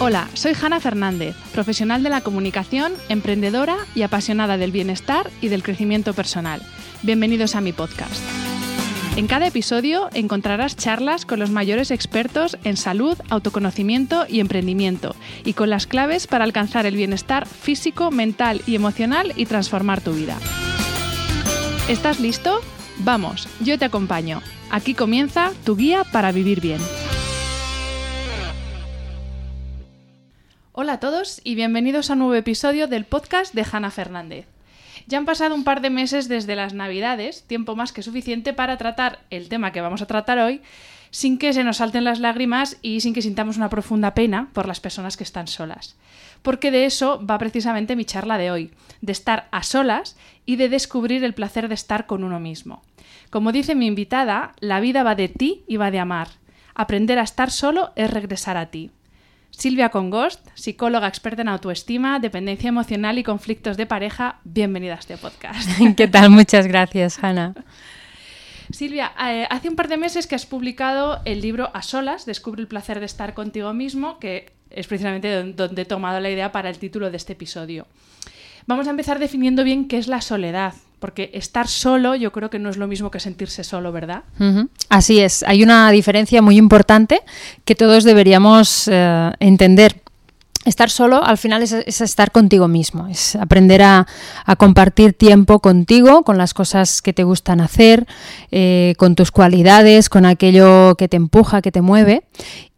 Hola, soy Hanna Fernández, profesional de la comunicación, emprendedora y apasionada del bienestar y del crecimiento personal. Bienvenidos a mi podcast. En cada episodio encontrarás charlas con los mayores expertos en salud, autoconocimiento y emprendimiento, y con las claves para alcanzar el bienestar físico, mental y emocional y transformar tu vida. ¿Estás listo? Vamos, yo te acompaño. Aquí comienza tu guía para vivir bien. Hola a todos y bienvenidos a un nuevo episodio del podcast de Hanna Fernández. Ya han pasado un par de meses desde las Navidades, tiempo más que suficiente para tratar el tema que vamos a tratar hoy, sin que se nos salten las lágrimas y sin que sintamos una profunda pena por las personas que están solas. Porque de eso va precisamente mi charla de hoy, de estar a solas y de descubrir el placer de estar con uno mismo. Como dice mi invitada, la vida va de ti y va de amar. Aprender a estar solo es regresar a ti. Silvia Congost, psicóloga experta en autoestima, dependencia emocional y conflictos de pareja, bienvenida a este podcast. ¿Qué tal? Muchas gracias, Hanna. Silvia, eh, hace un par de meses que has publicado el libro A Solas, Descubre el placer de estar contigo mismo, que es precisamente donde he tomado la idea para el título de este episodio. Vamos a empezar definiendo bien qué es la soledad, porque estar solo yo creo que no es lo mismo que sentirse solo, ¿verdad? Así es, hay una diferencia muy importante que todos deberíamos eh, entender. Estar solo al final es, estar contigo mismo, es aprender a, compartir tiempo contigo, con las cosas que te gustan hacer, eh, con tus cualidades, con aquello que te empuja, que te mueve.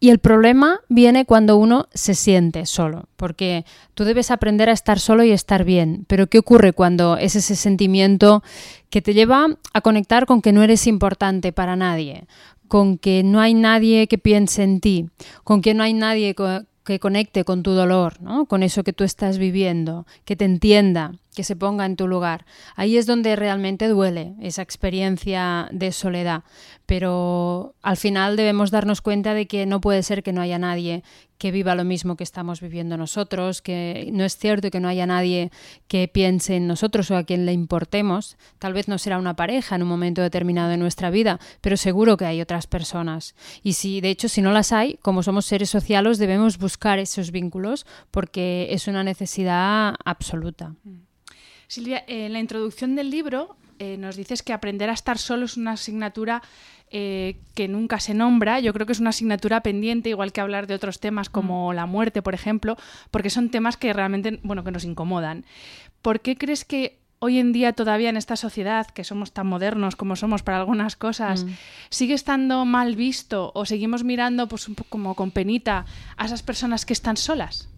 Y el problema viene cuando uno se siente solo, porque tú debes aprender a estar solo y estar bien. Pero ¿qué ocurre cuando es ese sentimiento que te lleva a conectar con que no eres importante para nadie? con que no hay nadie que piense en ti, con que no hay nadie que conecte con tu dolor, ¿no? con eso que tú estás viviendo, que te entienda, que se ponga en tu lugar. Ahí es donde realmente duele esa experiencia de soledad. Pero al final debemos darnos cuenta de que no puede ser que no haya nadie que viva lo mismo que estamos viviendo nosotros, que no es cierto que no haya nadie que piense en nosotros o a quien le importemos. Tal vez no será una pareja en un momento determinado de nuestra vida, pero seguro que hay otras personas. Y si, de hecho, si no las hay, como somos seres sociales, debemos buscar esos vínculos porque es una necesidad absoluta. Silvia, en la introducción del libro eh, nos dices que aprender a estar solo es una asignatura eh, que nunca se nombra. Yo creo que es una asignatura pendiente, igual que hablar de otros temas como mm. la muerte, por ejemplo, porque son temas que realmente, bueno, que nos incomodan. ¿Por qué crees que hoy en día todavía en esta sociedad, que somos tan modernos como somos para algunas cosas, mm. sigue estando mal visto o seguimos mirando pues un poco como con penita a esas personas que están solas?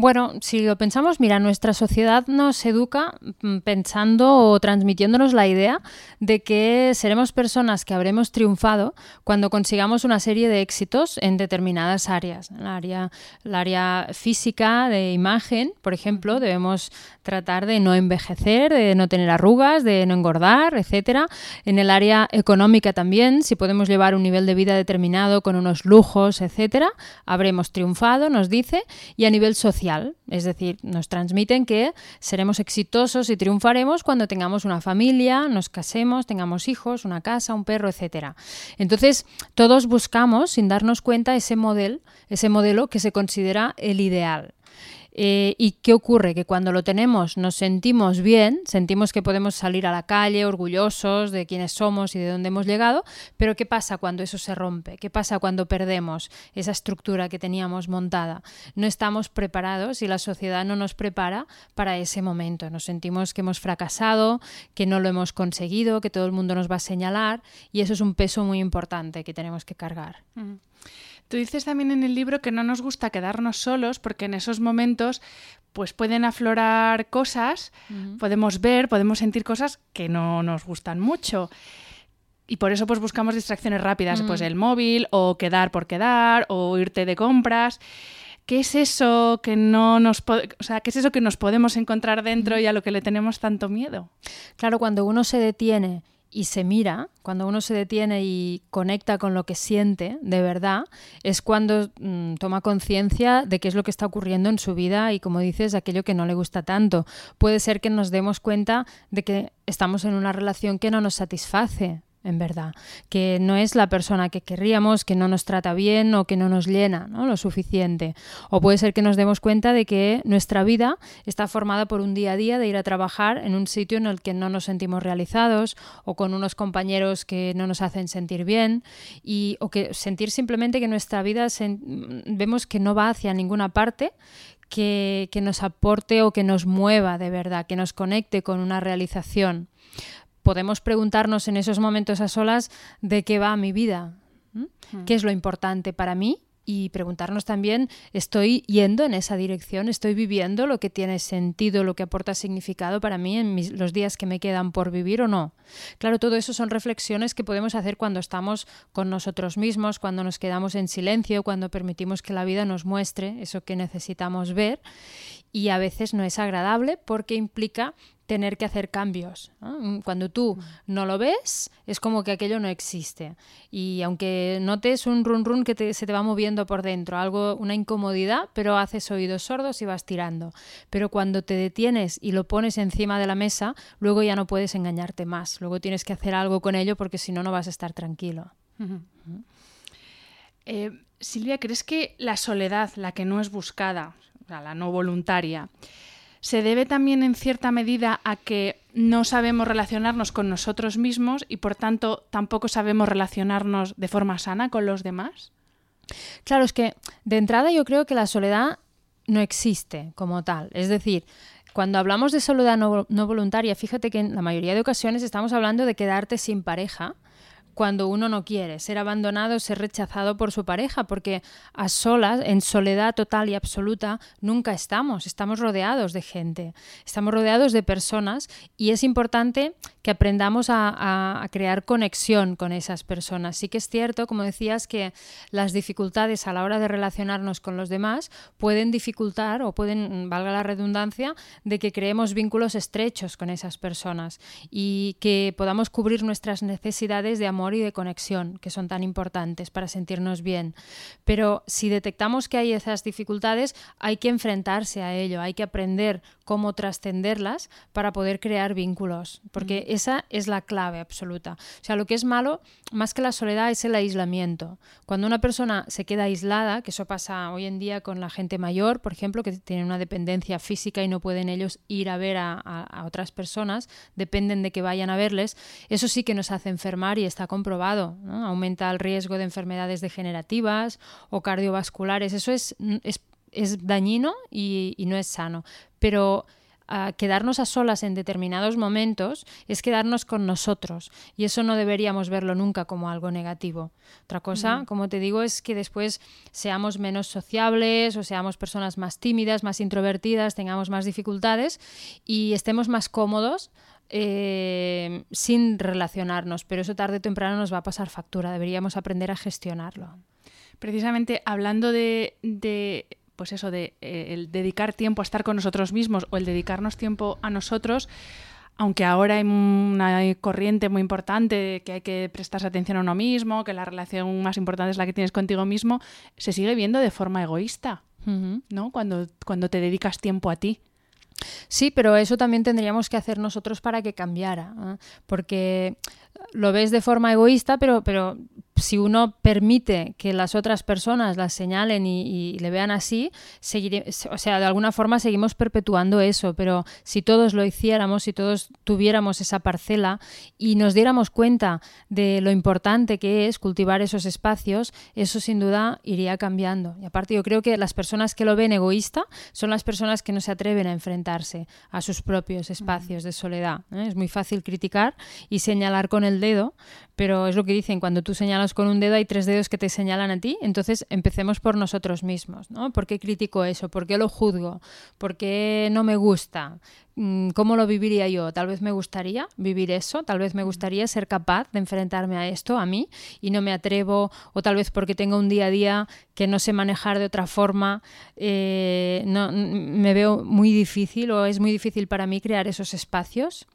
Bueno, si lo pensamos, mira, nuestra sociedad nos educa mm, pensando o transmitiéndonos la idea de que seremos personas que habremos triunfado cuando consigamos una serie de éxitos en determinadas áreas. En el área, área física, de imagen, por ejemplo, debemos tratar de no envejecer, de no tener arrugas, de no engordar, etcétera. En el área económica también, si podemos llevar un nivel de vida determinado con unos lujos, etcétera, habremos triunfado, nos dice, y a nivel social es decir, nos transmiten que seremos exitosos y triunfaremos cuando tengamos una familia, nos casemos, tengamos hijos, una casa, un perro, etc. Entonces, todos buscamos, sin darnos cuenta, ese modelo, ese modelo que se considera el ideal. Eh, ¿Y qué ocurre? Que cuando lo tenemos nos sentimos bien, sentimos que podemos salir a la calle orgullosos de quiénes somos y de dónde hemos llegado, pero ¿qué pasa cuando eso se rompe? ¿Qué pasa cuando perdemos esa estructura que teníamos montada? No estamos preparados y la sociedad no nos prepara para ese momento. Nos sentimos que hemos fracasado, que no lo hemos conseguido, que todo el mundo nos va a señalar y eso es un peso muy importante que tenemos que cargar. Tú dices también en el libro que no nos gusta quedarnos solos porque en esos momentos pues pueden aflorar cosas, podemos ver, podemos sentir cosas que no nos gustan mucho. y por eso pues buscamos distracciones rápidas, pues el móvil o quedar por quedar o irte de compras. ¿Qué es eso que no nos o sea, qué es eso que nos podemos encontrar dentro y a lo que le tenemos tanto miedo? Claro, cuando uno se detiene y se mira, cuando uno se detiene y conecta con lo que siente de verdad, es cuando mm, toma conciencia de qué es lo que está ocurriendo en su vida y, como dices, aquello que no le gusta tanto. Puede ser que nos demos cuenta de que estamos en una relación que no nos satisface, en verdad, que no es la persona que querríamos, que no nos trata bien o que no nos llena ¿no? lo suficiente. O puede ser que nos demos cuenta de que nuestra vida está formada por un día a día de ir a trabajar en un sitio en el que no nos sentimos realizados o con unos compañeros que no nos hacen sentir bien y, o que sentir simplemente que nuestra vida vemos que no va hacia ninguna parte, que, que, nos aporte o que nos mueva de verdad, que nos conecte con una realización podemos preguntarnos en esos momentos a solas de qué va mi vida, hmm. qué es lo importante para mí y preguntarnos también, ¿estoy yendo en esa dirección? ¿Estoy viviendo lo que tiene sentido, lo que aporta significado para mí en los días que me quedan por vivir o no? Claro, todo eso son reflexiones que podemos hacer cuando estamos con nosotros mismos, cuando nos quedamos en silencio, cuando permitimos que la vida nos muestre eso que necesitamos ver y a veces no es agradable porque implica tener que hacer cambios. Mm, cuando tú mm. no lo ves, es como que aquello no existe. Y aunque notes un run run que se te va moviendo por dentro, algo, una incomodidad, pero haces oídos sordos y vas tirando. Pero cuando te detienes y lo pones encima de la mesa, luego ya no puedes engañarte más. Luego tienes que hacer algo con ello porque si no, no vas a estar tranquilo. Eh, Silvia, ¿crees que la soledad, la que no es buscada, la no voluntaria, se debe también en cierta medida a que no sabemos relacionarnos con nosotros mismos y por tanto tampoco sabemos relacionarnos de forma sana con los demás? Claro, es que de entrada yo creo que la soledad no existe como tal. Es decir, cuando hablamos de soledad no, voluntaria, fíjate que en la mayoría de ocasiones estamos hablando de quedarte sin pareja cuando uno no quiere, ser abandonado, ser rechazado por su pareja, porque a solas, en soledad total y absoluta, nunca estamos, estamos rodeados de gente, estamos rodeados de personas y es importante que aprendamos a, crear conexión con esas personas. Sí que es cierto, como decías, que las dificultades a la hora de relacionarnos con los demás pueden dificultar o pueden, valga la redundancia, de que creemos vínculos estrechos con esas personas y que podamos cubrir nuestras necesidades de amor y de conexión, que son tan importantes para sentirnos bien. Pero si detectamos que hay esas dificultades, hay que enfrentarse a ello, hay que aprender cómo trascenderlas para poder crear vínculos, porque mm. esa es la clave absoluta. O sea, lo que es malo, más que la soledad, es el aislamiento. Cuando una persona se queda aislada, que eso pasa hoy en día con la gente mayor, por ejemplo, que tienen una dependencia física y no pueden ellos ir a ver a, a otras personas, dependen de que vayan a verles, eso sí que nos hace enfermar y está comprobado. Aumenta el riesgo de enfermedades degenerativas o cardiovasculares. Eso es, es, dañino y, no es sano. Pero ah, quedarnos a solas en determinados momentos es quedarnos con nosotros y eso no deberíamos verlo nunca como algo negativo. Otra cosa, como te digo, es que después seamos menos sociables o seamos personas más tímidas, más introvertidas, tengamos más dificultades y estemos más cómodos eh, sin relacionarnos, pero eso tarde o temprano nos va a pasar factura, deberíamos aprender a gestionarlo. Precisamente hablando de, pues eso, de eh, el dedicar tiempo a estar con nosotros mismos o el dedicarnos tiempo a nosotros, aunque ahora hay una corriente muy importante que hay que prestarse atención a uno mismo, que la relación más importante es la que tienes contigo mismo, se sigue viendo de forma egoísta, ¿no? Cuando, cuando te dedicas tiempo a ti. Sí, pero eso también tendríamos que hacer nosotros para que cambiara, ¿eh? porque lo ves de forma egoísta, pero, pero si uno permite que las otras personas las señalen y, le vean así, o sea, de alguna forma seguimos perpetuando eso, pero si todos lo hiciéramos, si todos tuviéramos esa parcela y nos diéramos cuenta de lo importante que es cultivar esos espacios, eso sin duda iría cambiando. Y aparte yo creo que las personas que lo ven egoísta son las personas que no se atreven a enfrentarse a sus propios espacios de soledad. ¿eh? Es muy fácil criticar y señalar con el dedo, pero es lo que dicen, cuando tú señalas con un dedo, hay tres dedos que te señalan a ti. Entonces empecemos por nosotros mismos, ¿no? ¿Por qué critico eso? ¿Por qué lo juzgo? ¿Por qué no me gusta? Mm, ¿Cómo lo viviría yo? Tal vez me gustaría vivir eso, tal vez me gustaría ser capaz de enfrentarme a esto, a mí, y no me atrevo, o tal vez porque tengo un día a día que no sé manejar de otra forma, eh, no, me veo muy difícil o es muy difícil para mí crear esos espacios.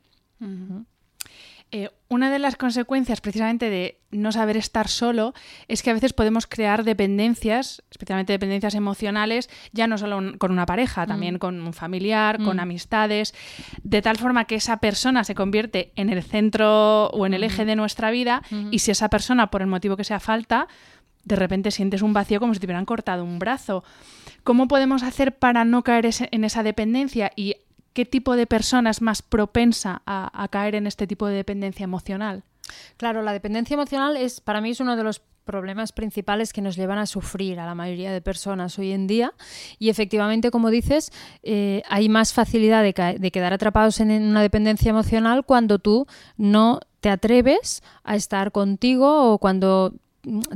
Eh, una de las consecuencias precisamente de no saber estar solo es que a veces podemos crear dependencias, especialmente dependencias emocionales, ya no solo con una pareja, mm. también con un familiar, con mm. amistades, de tal forma que esa persona se convierte en el centro o en el eje de nuestra vida y si esa persona, por el motivo que sea falta, de repente sientes un vacío como si te hubieran cortado un brazo. ¿Cómo podemos hacer para no caer en esa dependencia y qué tipo de persona es más propensa a, caer en este tipo de dependencia emocional. Claro, la dependencia emocional es para mí es uno de los problemas principales que nos llevan a sufrir a la mayoría de personas hoy en día. Y efectivamente, como dices, eh, hay más facilidad de, de, quedar atrapados en una dependencia emocional cuando tú no te atreves a estar contigo o cuando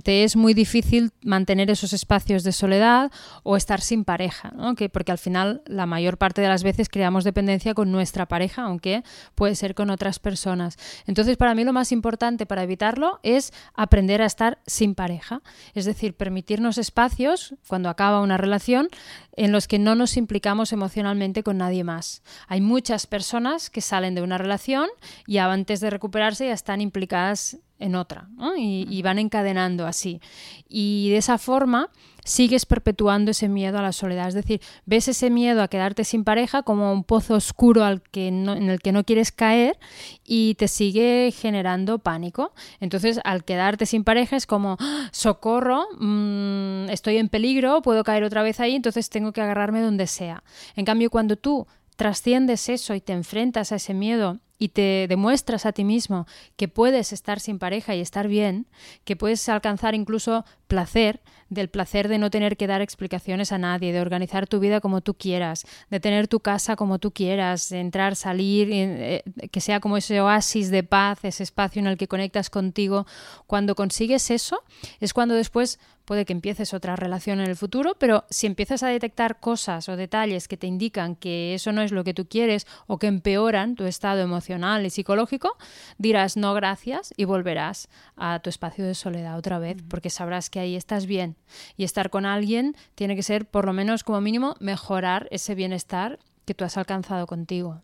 te es muy difícil mantener esos espacios de soledad o estar sin pareja, porque al final la mayor parte de las veces creamos dependencia con nuestra pareja, aunque puede ser con otras personas. Entonces, para mí lo más importante para evitarlo es aprender a estar sin pareja, es decir, permitirnos espacios cuando acaba una relación en los que no nos implicamos emocionalmente con nadie más. Hay muchas personas que salen de una relación y antes de recuperarse ya están implicadas en otra y, van encadenando así. Y de esa forma sigues perpetuando ese miedo a la soledad. Es decir, ves ese miedo a quedarte sin pareja como un pozo oscuro al que en el que no quieres caer y te sigue generando pánico. Entonces, al quedarte sin pareja es como, ¡Ah! socorro, mm, estoy en peligro, puedo caer otra vez ahí, entonces tengo que agarrarme donde sea. En cambio, cuando tú trasciendes eso y te enfrentas a ese miedo y te demuestras a ti mismo que puedes estar sin pareja y estar bien, que puedes alcanzar incluso placer, del placer de no tener que dar explicaciones a nadie, de organizar tu vida como tú quieras, de tener tu casa como tú quieras, de entrar, salir, eh, que sea como ese oasis de paz, ese espacio en el que conectas contigo. Cuando consigues eso, es cuando después puede que empieces otra relación en el futuro, pero si empiezas a detectar cosas o detalles que te indican que eso no es lo que tú quieres o que empeoran tu estado emocional y psicológico, dirás no gracias y volverás a tu espacio de soledad otra vez, porque sabrás que ahí estás bien. Y estar con alguien tiene que ser, por lo menos como mínimo, mejorar ese bienestar que tú has alcanzado contigo.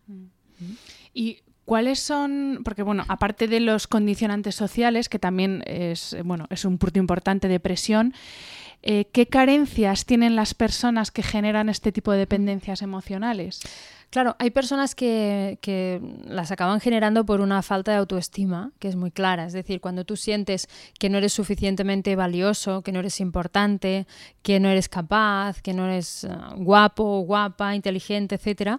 Y ¿Cuáles son, porque bueno, aparte de los condicionantes sociales, que también es, bueno, es un punto importante de presión, eh, ¿qué carencias tienen las personas que generan este tipo de dependencias emocionales? Claro, hay personas que, las acaban generando por una falta de autoestima, que es muy clara. Es decir, cuando tú sientes que no eres suficientemente valioso, que no eres importante, que no eres capaz, que no eres eh, guapo, guapa, inteligente, etcétera,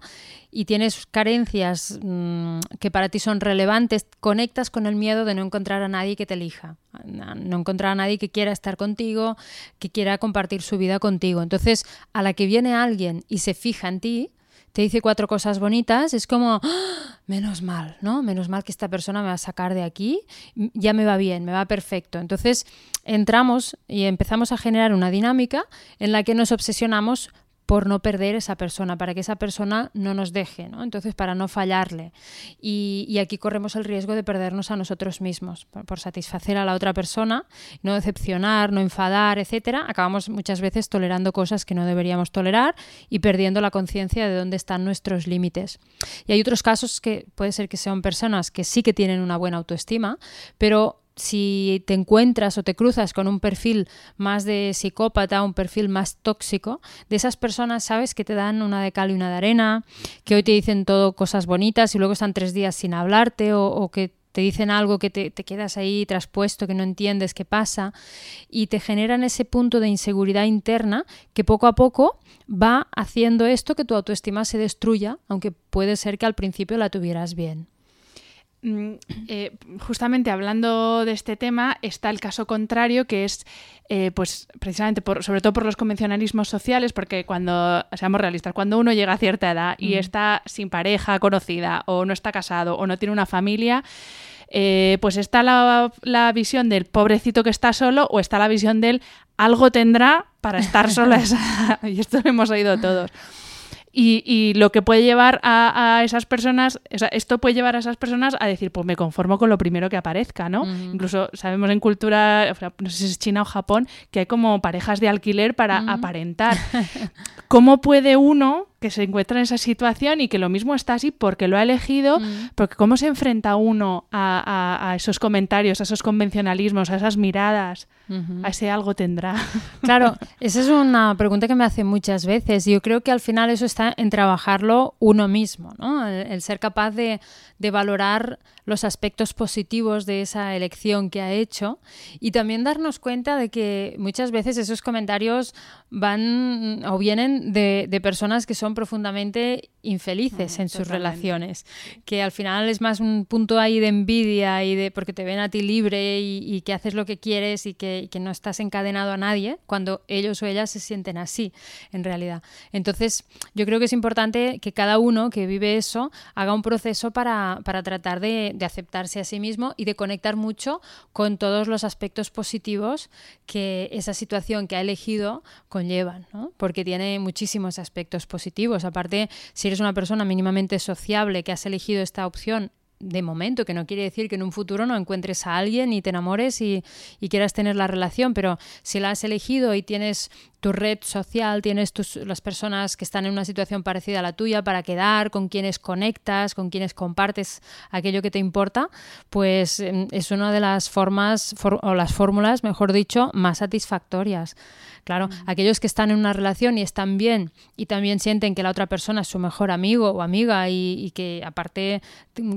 y tienes carencias mm, que para ti son relevantes, conectas con el miedo de no encontrar a nadie que te elija, no encontrar a nadie que quiera estar contigo, que quiera compartir su vida contigo. Entonces, a la que viene alguien y se fija en ti, te dice cuatro cosas bonitas, es como, ¡Ah! menos mal, ¿no? Menos mal que esta persona me va a sacar de aquí, ya me va bien, me va perfecto. Entonces entramos y empezamos a generar una dinámica en la que nos obsesionamos por no perder esa persona, para que esa persona no nos deje, ¿no? Entonces, para no fallarle. Y, aquí corremos el riesgo de perdernos a nosotros mismos, por, satisfacer a la otra persona, no decepcionar, no enfadar, etcétera. Acabamos muchas veces tolerando cosas que no deberíamos tolerar y perdiendo la conciencia de dónde están nuestros límites. Y hay otros casos que puede ser que sean personas que sí que tienen una buena autoestima, pero si te encuentras o te cruzas con un perfil más de psicópata, un perfil más tóxico, de esas personas sabes que te dan una de cal y una de arena, que hoy te dicen todo cosas bonitas y luego están tres días sin hablarte o, que te dicen algo que te, te, quedas ahí traspuesto, que no entiendes qué pasa, y te generan ese punto de inseguridad interna que poco a poco va haciendo esto que tu autoestima se destruya, aunque puede ser que al principio la tuvieras bien. Mm, eh, justamente hablando de este tema está el caso contrario, que es, eh, pues, precisamente, por, sobre todo por los convencionalismos sociales, porque cuando, seamos realistas, cuando uno llega a cierta edad y está sin pareja conocida, o no está casado, o no tiene una familia, eh, pues está la, la visión del pobrecito que está solo o está la visión del algo tendrá para estar sola. esa- y esto lo hemos oído todos. Y, y lo que puede llevar a, a esas personas, o sea, esto puede llevar a esas personas a decir, pues me conformo con lo primero que aparezca, ¿no? Incluso sabemos en cultura, no sé si es China o Japón, que hay como parejas de alquiler para aparentar. ¿Cómo puede uno que se encuentra en esa situación y que lo mismo está así porque lo ha elegido, porque cómo se enfrenta uno a, a- a esos comentarios, a esos convencionalismos, a esas miradas, a ese algo tendrá? Claro, esa es una pregunta que me hace muchas veces. Yo creo que al final eso está en trabajarlo uno mismo, ¿no? El, el ser capaz de, de valorar los aspectos positivos de esa elección que ha hecho y también darnos cuenta de que muchas veces esos comentarios van o vienen de, de personas que son profundamente infelices Mm, en sus relaciones, que al final es más un punto ahí de envidia y de porque te ven a ti libre y, y que haces lo que quieres y que, y que no estás encadenado a nadie cuando ellos o ellas se sienten así en realidad. Entonces yo creo que es importante que cada uno que vive eso haga un proceso para, para tratar de, de aceptarse a sí mismo y de conectar mucho con todos los aspectos positivos que esa situación que ha elegido conllevan, ¿no? porque tiene muchísimos aspectos positivos. Aparte, si eres una persona mínimamente sociable que has elegido esta opción de momento, que no quiere decir que en un futuro no encuentres a alguien y te enamores y, y quieras tener la relación, pero si la has elegido y tienes tu red social, tienes tus, las personas que están en una situación parecida a la tuya para quedar, con quienes conectas, con quienes compartes aquello que te importa, pues em, es una de las formas for- o las fórmulas, mejor dicho, más satisfactorias. Claro, aquellos que están en una relación y están bien y también sienten que la otra persona es su mejor amigo o amiga y, y que aparte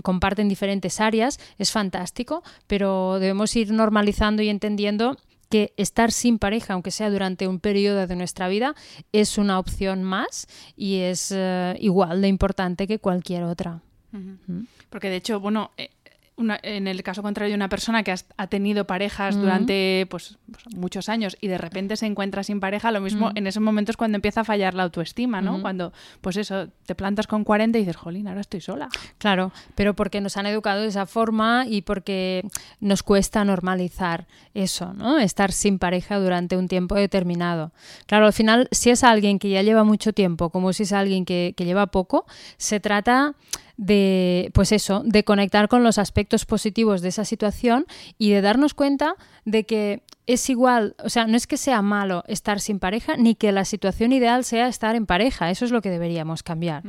comparten diferentes áreas, es fantástico, pero debemos ir normalizando y entendiendo que estar sin pareja, aunque sea durante un periodo de nuestra vida, es una opción más y es eh, igual de importante que cualquier otra. Porque de hecho, bueno, eh, una- en el caso contrario de una persona que has- ha tenido parejas durante pues, pues, muchos años y de repente se encuentra sin pareja, lo mismo en ese momento es cuando empieza a fallar la autoestima, ¿no? Cuando, pues eso, te plantas con 40 y dices, jolín, ahora estoy sola. Claro, pero porque nos han educado de esa forma y porque nos cuesta normalizar eso, ¿no? Estar sin pareja durante un tiempo determinado. Claro, al final, si es alguien que ya lleva mucho tiempo, como si es alguien que, que lleva poco, se trata de, pues eso, de conectar con los aspectos positivos de esa situación y de darnos cuenta de que es igual, o sea, no es que sea malo estar sin pareja, ni que la situación ideal sea estar en pareja, eso es lo que deberíamos cambiar.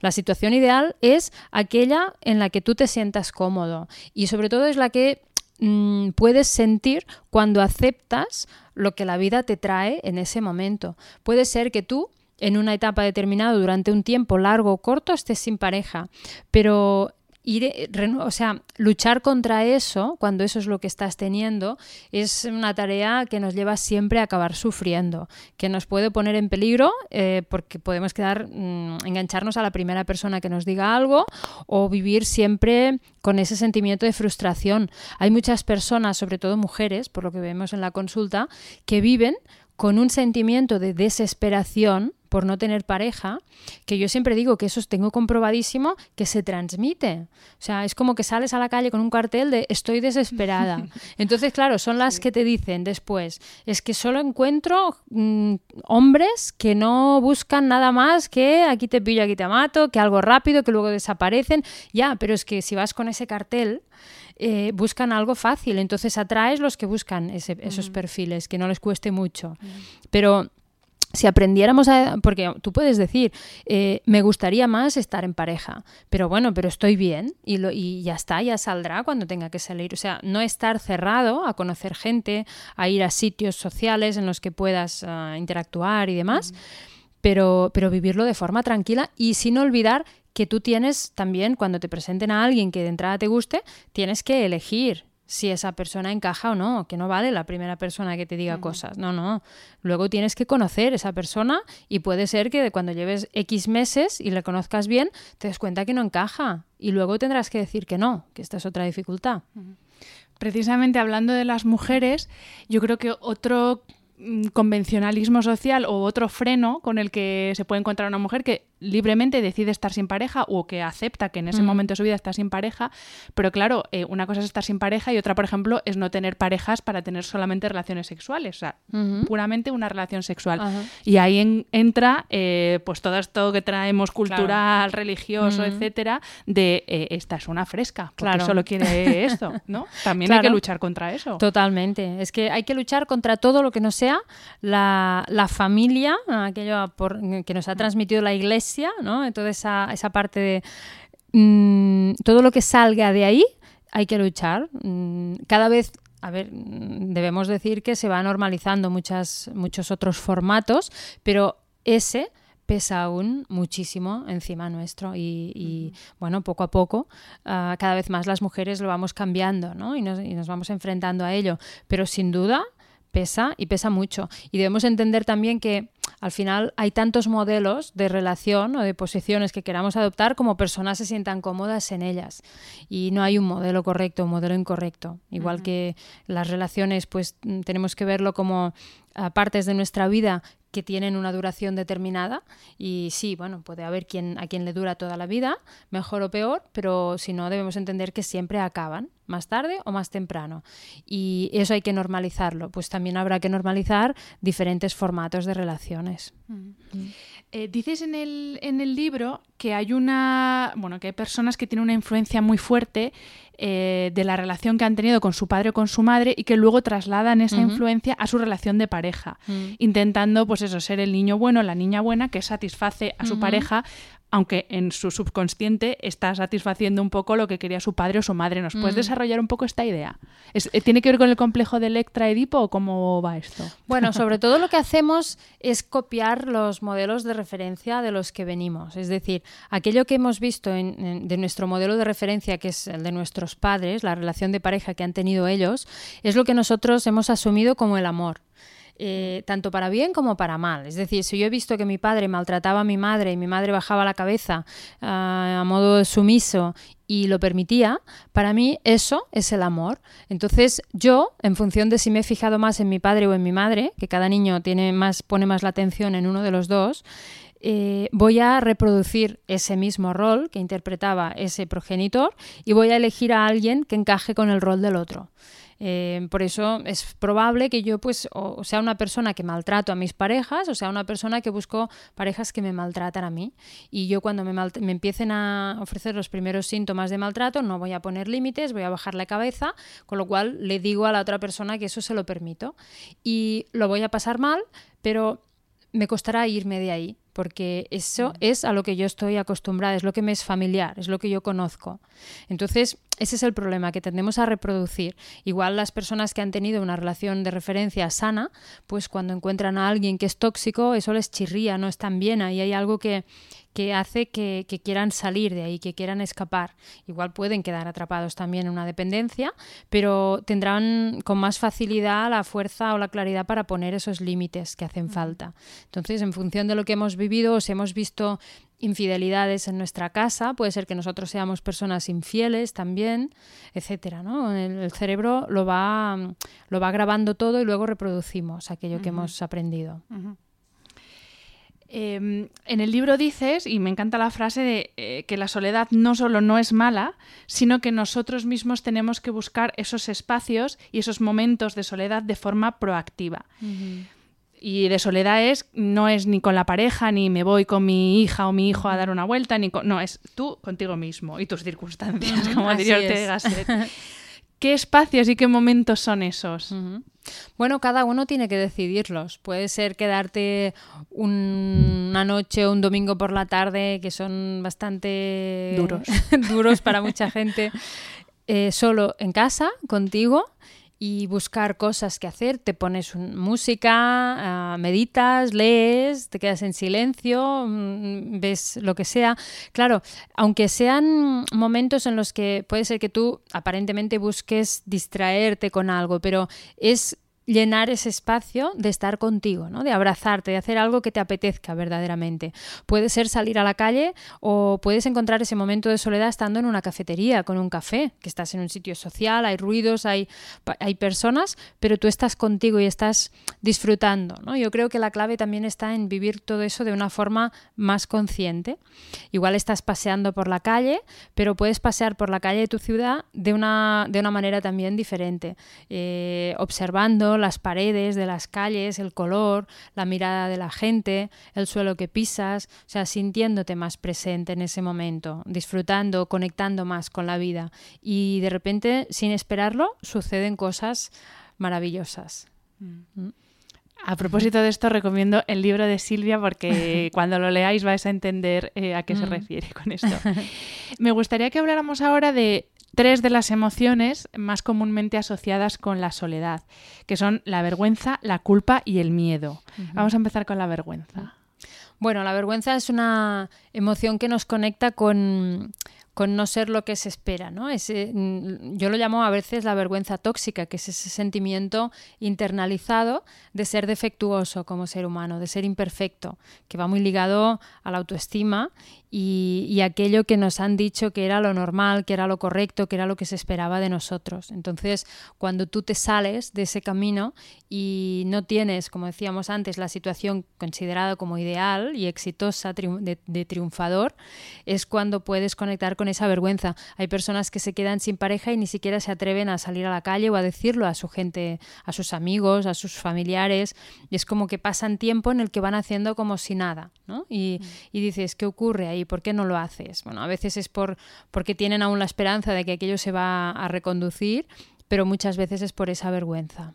La situación ideal es aquella en la que tú te sientas cómodo y sobre todo es la que mm, puedes sentir cuando aceptas lo que la vida te trae en ese momento. Puede ser que tú en una etapa determinada durante un tiempo largo o corto estés sin pareja, pero ir, o sea, luchar contra eso, cuando eso es lo que estás teniendo, es una tarea que nos lleva siempre a acabar sufriendo, que nos puede poner en peligro eh, porque podemos quedar, mm, engancharnos a la primera persona que nos diga algo o vivir siempre con ese sentimiento de frustración. Hay muchas personas, sobre todo mujeres, por lo que vemos en la consulta, que viven con un sentimiento de desesperación por no tener pareja, que yo siempre digo que eso tengo comprobadísimo que se transmite. O sea, es como que sales a la calle con un cartel de estoy desesperada. Entonces, claro, son las que te dicen después, es que solo encuentro mm, hombres que no buscan nada más que aquí te pillo, aquí te mato, que algo rápido, que luego desaparecen. Ya, pero es que si vas con ese cartel, eh, buscan algo fácil, entonces atraes los que buscan ese- esos perfiles, que no les cueste mucho. Pero si aprendiéramos a... Porque tú puedes decir, eh, me gustaría más estar en pareja, pero bueno, pero estoy bien y, lo, y ya está, ya saldrá cuando tenga que salir. O sea, no estar cerrado a conocer gente, a ir a sitios sociales en los que puedas ah, interactuar y demás, pero, pero vivirlo de forma tranquila y sin olvidar que tú tienes también, cuando te presenten a alguien que de entrada te guste, tienes que elegir si esa persona encaja o no, que no vale la primera persona que te diga cosas, no, no. Luego tienes que conocer esa persona y puede ser que cuando lleves X meses y le conozcas bien, te des cuenta que no encaja y luego tendrás que decir que no, que esta es otra dificultad. Precisamente hablando de las mujeres, yo creo que otro convencionalismo social o otro freno con el que se puede encontrar una mujer que libremente decide estar sin pareja o que acepta que en ese momento de su vida está sin pareja, pero claro, eh, una cosa es estar sin pareja y otra, por ejemplo, es no tener parejas para tener solamente relaciones sexuales, o sea, puramente una relación sexual. Y ahí entra eh, pues todo esto que traemos cultural, religioso, etcétera, de eh, esta es una fresca, porque claro. solo quiere esto, ¿no? También hay que luchar contra eso. Totalmente, es que hay que luchar contra todo lo que no sea la, la familia, aquello por, que nos ha transmitido la iglesia ¿no? Toda esa, esa parte de mm, todo lo que salga de ahí hay que luchar. Mm, cada vez a ver, debemos decir que se va normalizando muchas, muchos otros formatos, pero ese pesa aún muchísimo encima nuestro y, bueno, poco a poco ah, cada vez más las mujeres lo vamos cambiando ¿no? y, nos, y nos vamos enfrentando a ello, pero sin duda pesa y pesa mucho. Y debemos entender también que al final hay tantos modelos de relación o de posiciones que queramos adoptar como personas se sientan cómodas en ellas. Y no hay un modelo correcto, un modelo incorrecto. Igual que las relaciones, pues mm, tenemos que verlo como partes de nuestra vida que tienen una duración determinada y sí, bueno, puede haber quien a quien le dura toda la vida, mejor o peor, pero si no debemos entender que siempre acaban, más tarde o más temprano. Y eso hay que normalizarlo, pues también habrá que normalizar diferentes formatos de relaciones. Mm. Eh, dices en el, en el libro que hay una, bueno, que hay personas que tienen una influencia muy fuerte eh, de la relación que han tenido con su padre o con su madre y que luego trasladan esa influencia a su relación de pareja, mm. intentando, pues eso, ser el niño bueno, la niña buena que satisface a su pareja aunque en su subconsciente está satisfaciendo un poco lo que quería su padre o su madre. ¿Nos puedes mm. desarrollar un poco esta idea? Eh, ¿Tiene que ver con el complejo de Electra-Edipo o cómo va esto? Bueno, sobre todo lo que hacemos es copiar los modelos de referencia de los que venimos. Es decir, aquello que hemos visto de nuestro modelo de referencia, que es el de nuestros padres, la relación de pareja que han tenido ellos, es lo que nosotros hemos asumido como el amor. Eh, tanto para bien como para mal. Es decir, si yo he visto que mi padre maltrataba a mi madre y mi madre bajaba la cabeza ah, a modo sumiso y lo permitía, para mí eso es el amor. Entonces yo, en función de si me he fijado más en mi padre o en mi madre, que cada niño tiene más, pone más la atención en uno de los dos, eh, voy a reproducir ese mismo rol que interpretaba ese progenitor y voy a elegir a alguien que encaje con el rol del otro. Eh, por eso es probable que yo pues sea una persona que maltrato a mis parejas o sea una persona que busco parejas que me maltratan a mí. Y yo cuando me, me empiecen a ofrecer los primeros síntomas de maltrato no voy a poner límites, voy a bajar la cabeza, con lo cual le digo a la otra persona que eso se lo permito. Y lo voy a pasar mal, pero me costará irme de ahí porque eso es a lo que yo estoy acostumbrada, es lo que me es familiar, es lo que yo conozco. Entonces, ese es el problema, que tendemos a reproducir. Igual las personas que han tenido una relación de referencia sana, pues cuando encuentran a alguien que es tóxico, eso les chirría, no están bien, ahí hay algo que, que hace que, quieran salir de ahí, que quieran escapar. Igual pueden quedar atrapados también en una dependencia, pero tendrán con más facilidad la fuerza o la claridad para poner esos límites que hacen falta. Entonces, en función de lo que hemos vivido, si hemos visto infidelidades en nuestra casa, puede ser que nosotros seamos personas infieles también, etcétera, ¿no? El, cerebro lo va, lo va grabando todo y luego reproducimos aquello que hemos aprendido. Em, en el libro dices, y me encanta la frase de eh, que la soledad no solo no es mala, sino que nosotros mismos tenemos que buscar esos espacios y esos momentos de soledad de forma proactiva. Y de soledad es, no es ni con la pareja, ni me voy con mi hija o mi hijo a dar una vuelta, ni no, es tú contigo mismo y tus circunstancias, como diría Ortega ¿Qué espacios y qué momentos son esos? Bueno, cada uno tiene que decidirlos. Puede ser quedarte una noche o un domingo por la tarde, que son bastante duros, duros para mucha gente, eh, solo en casa, contigo, y buscar cosas que hacer. Te pones música, ah, meditas, lees, te quedas en silencio, mm, ves lo que sea. Claro, aunque sean momentos en los que puede ser que tú aparentemente busques distraerte con algo, pero es llenar ese espacio de estar contigo, ¿no? de abrazarte, de hacer algo que te apetezca verdaderamente. Puede ser salir a la calle o puedes encontrar ese momento de soledad estando en una cafetería, con un café, que estás en un sitio social, hay ruidos, hay, hay personas, pero tú estás contigo y estás disfrutando. ¿no? Yo creo que la clave también está en vivir todo eso de una forma más consciente. Igual estás paseando por la calle, pero puedes pasear por la calle de tu ciudad de una, de una manera también diferente, eh, observando las paredes de las calles, el color, la mirada de la gente, el suelo que pisas, o sea, sintiéndote más presente en ese momento, disfrutando, conectando más con la vida. Y de repente, sin esperarlo, suceden cosas maravillosas. Mm. A propósito de esto, recomiendo el libro de Silvia porque cuando lo leáis vais a entender eh, a qué se mm. refiere con esto. Me gustaría que habláramos ahora de tres de las emociones más comúnmente asociadas con la soledad, que son la vergüenza, la culpa y el miedo. Vamos a empezar con la vergüenza. Bueno, la vergüenza es una emoción que nos conecta con, con no ser lo que se espera, ¿no? Ese, mm, yo lo llamo a veces la vergüenza tóxica, que es ese sentimiento internalizado de ser defectuoso como ser humano, de ser imperfecto, que va muy ligado a la autoestima y, aquello que nos han dicho que era lo normal, que era lo correcto, que era lo que se esperaba de nosotros. Entonces, cuando tú te sales de ese camino y no tienes, como decíamos antes, la situación considerada como ideal y exitosa de, de triunfador, es cuando puedes conectar con esa vergüenza. Hay personas que se quedan sin pareja y ni siquiera se atreven a salir a la calle o a decirlo a su gente, a sus amigos, a sus familiares. Y es como que pasan tiempo en el que van haciendo como si nada. ¿no? Y, y dices, ¿qué ocurre ahí? por qué no lo haces? Bueno, a veces es por, porque tienen aún la esperanza de que aquello se va a reconducir, pero muchas veces es por esa vergüenza.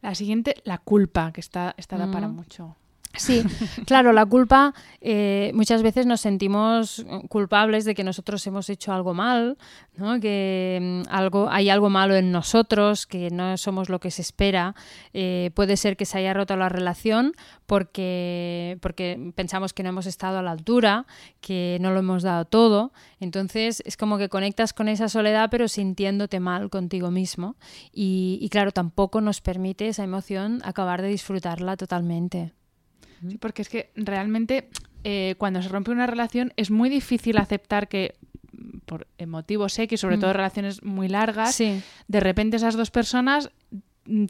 La siguiente, la culpa, que está, está para mucho. Sí, claro, la culpa, eh, muchas veces nos sentimos culpables de que nosotros hemos hecho algo mal, ¿no? que mm, algo, hay algo malo en nosotros, que no somos lo que se espera. Eh, puede ser que se haya roto la relación porque, porque pensamos que no hemos estado a la altura, que no lo hemos dado todo. Entonces es como que conectas con esa soledad pero sintiéndote mal contigo mismo. Y, y claro, tampoco nos permite esa emoción acabar de disfrutarla totalmente. Sí, porque es que realmente eh, cuando se rompe una relación es muy difícil aceptar que por motivos X, sobre mm. todo relaciones muy largas, de repente esas dos personas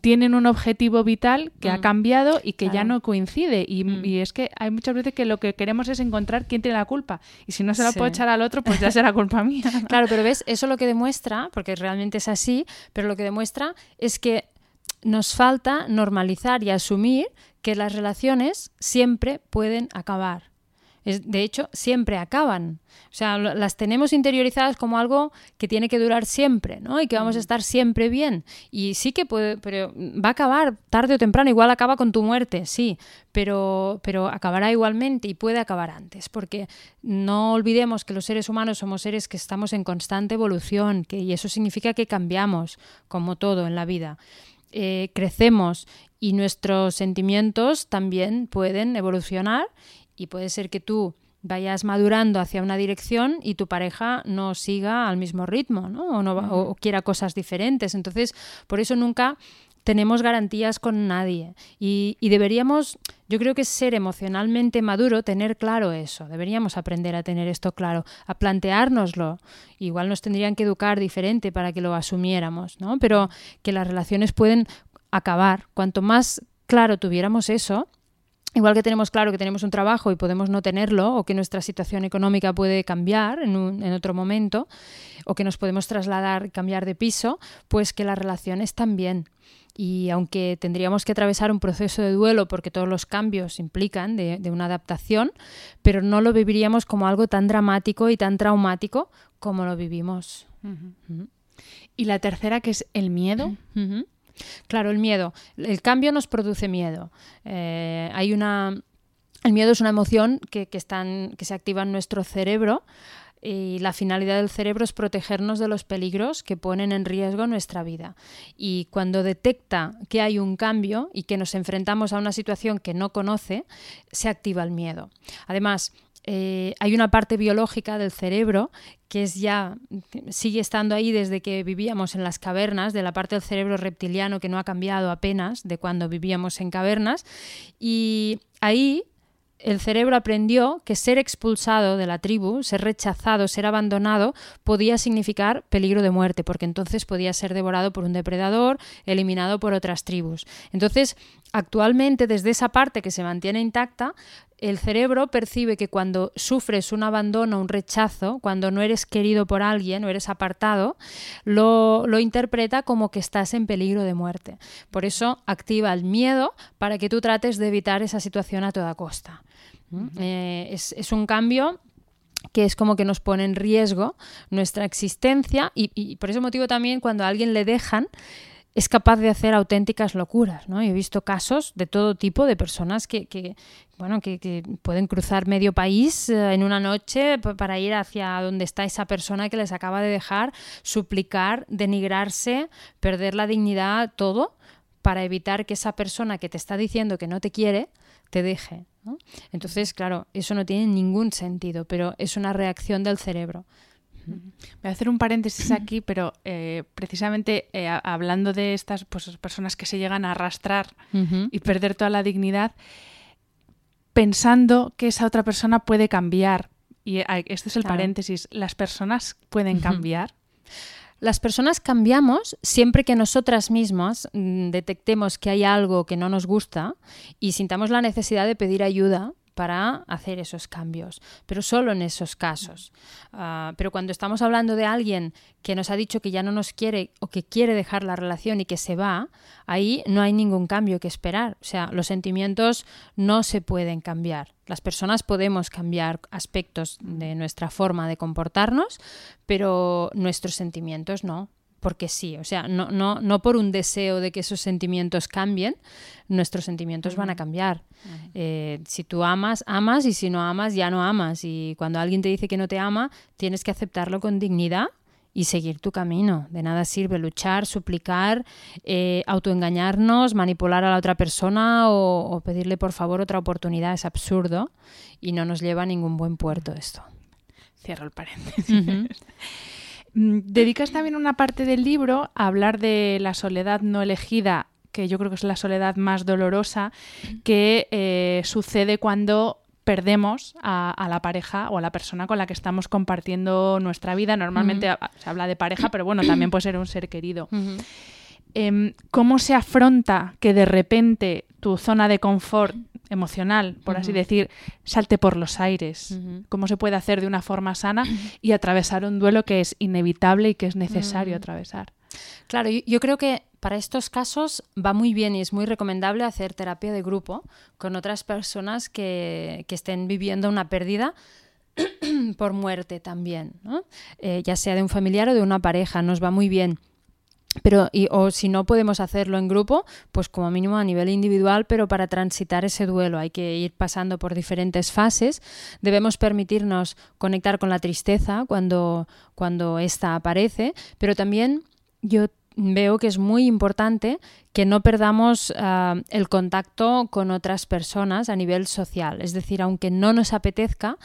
tienen un objetivo vital que ha mm. cambiado y que ya no coincide. Mm. Y, es que hay muchas veces que lo que queremos es encontrar quién tiene la culpa. Y si no se la puedo echar al otro, pues ya será culpa mía. Claro, pero ves, eso lo que demuestra, porque realmente es así, pero lo que demuestra es que nos falta normalizar y asumir que las relaciones siempre pueden acabar. Es, de hecho, siempre acaban. O sea, las tenemos interiorizadas como algo que tiene que durar siempre, ¿no? Y que vamos a estar siempre bien. Y sí que puede, pero va a acabar tarde o temprano. Igual acaba con tu muerte, sí, pero, pero acabará igualmente y puede acabar antes. Porque no olvidemos que los seres humanos somos seres que estamos en constante evolución, que, y eso significa que cambiamos, como todo en la vida. Eh, crecemos y nuestros sentimientos también pueden evolucionar y puede ser que tú vayas madurando hacia una dirección y tu pareja no siga al mismo ritmo ¿no? O, no, o quiera cosas diferentes. Entonces, por eso nunca tenemos garantías con nadie y, deberíamos, yo creo que ser emocionalmente maduro, tener claro eso, deberíamos aprender a tener esto claro, a planteárnoslo. Igual nos tendrían que educar diferente para que lo asumiéramos, ¿no? Pero que las relaciones pueden acabar. Cuanto más claro tuviéramos eso, Igual que tenemos claro que tenemos un trabajo y podemos no tenerlo, o que nuestra situación económica puede cambiar en, un, en otro momento, o que nos podemos trasladar, cambiar de piso, pues que las relaciones también. Y aunque tendríamos que atravesar un proceso de duelo porque todos los cambios implican de, una adaptación, pero no lo viviríamos como algo tan dramático y tan traumático como lo vivimos. Y la tercera, que es el miedo. Claro, el miedo. El cambio nos produce miedo. Eh, hay una. El miedo es una emoción que, que, que se activa en nuestro cerebro y la finalidad del cerebro es protegernos de los peligros que ponen en riesgo nuestra vida. Y cuando detecta que hay un cambio y que nos enfrentamos a una situación que no conoce, se activa el miedo. Además, eh, hay una parte biológica del cerebro que es ya sigue estando ahí desde que vivíamos en las cavernas, de la parte del cerebro reptiliano que no ha cambiado apenas de cuando vivíamos en cavernas y ahí el cerebro aprendió que ser expulsado de la tribu, ser rechazado, ser abandonado, podía significar peligro de muerte, porque entonces podía ser devorado por un depredador, eliminado por otras tribus. Entonces, actualmente, desde esa parte que se mantiene intacta, el cerebro percibe que cuando sufres un abandono, un rechazo, cuando no eres querido por alguien o eres apartado, lo, interpreta como que estás en peligro de muerte. Por eso activa el miedo para que tú trates de evitar esa situación a toda costa. Eh, es, un cambio que es como que nos pone en riesgo nuestra existencia y, y, por ese motivo también cuando a alguien le dejan es capaz de hacer auténticas locuras. ¿no? He visto casos de todo tipo de personas que, bueno, que, pueden cruzar medio país eh, en una noche para ir hacia donde está esa persona que les acaba de dejar, suplicar, denigrarse, perder la dignidad, todo, para evitar que esa persona que te está diciendo que no te quiere, te deje. Entonces, claro, eso no tiene ningún sentido, pero es una reacción del cerebro. Voy a hacer un paréntesis aquí, pero eh, precisamente eh, hablando de estas pues, personas que se llegan a arrastrar y perder toda la dignidad, pensando que esa otra persona puede cambiar. Y este es el paréntesis, ¿las personas pueden cambiar? Las personas cambiamos siempre que nosotras mismas mm, detectemos que hay algo que no nos gusta y sintamos la necesidad de pedir ayuda para hacer esos cambios, pero solo en esos casos. Ah, pero cuando estamos hablando de alguien que nos ha dicho que ya no nos quiere o que quiere dejar la relación y que se va, ahí no hay ningún cambio que esperar. O sea, los sentimientos no se pueden cambiar. Las personas podemos cambiar aspectos de nuestra forma de comportarnos, pero nuestros sentimientos no porque sí, o sea, no, no, no por un deseo de que esos sentimientos cambien, nuestros sentimientos van a cambiar. Eh, si tú amas, amas y si no amas, ya no amas. Y cuando alguien te dice que no te ama, tienes que aceptarlo con dignidad y seguir tu camino. De nada sirve luchar, suplicar, eh, autoengañarnos, manipular a la otra persona o, pedirle por favor otra oportunidad. Es absurdo y no nos lleva a ningún buen puerto esto. Cierro el paréntesis. dedicas también una parte del libro a hablar de la soledad no elegida, que yo creo que es la soledad más dolorosa, que eh, sucede cuando perdemos a, la pareja o a la persona con la que estamos compartiendo nuestra vida. Normalmente se habla de pareja, pero bueno, también puede ser un ser querido. Em, ¿Cómo se afronta que de repente tu zona de confort emocional, por así decir, salte por los aires. Cómo se puede hacer de una forma sana y atravesar un duelo que es inevitable y que es necesario atravesar. Claro, yo, creo que para estos casos va muy bien y es muy recomendable hacer terapia de grupo con otras personas que, estén viviendo una pérdida por muerte también, eh, ya sea de un familiar o de una pareja, nos va muy bien. Pero, y, o si no podemos hacerlo en grupo, pues como mínimo a nivel individual, pero para transitar ese duelo hay que ir pasando por diferentes fases. Debemos permitirnos conectar con la tristeza cuando, cuando ésta aparece, pero también yo veo que es muy importante que no perdamos ah, el contacto con otras personas a nivel social. Es decir, aunque no nos apetezca,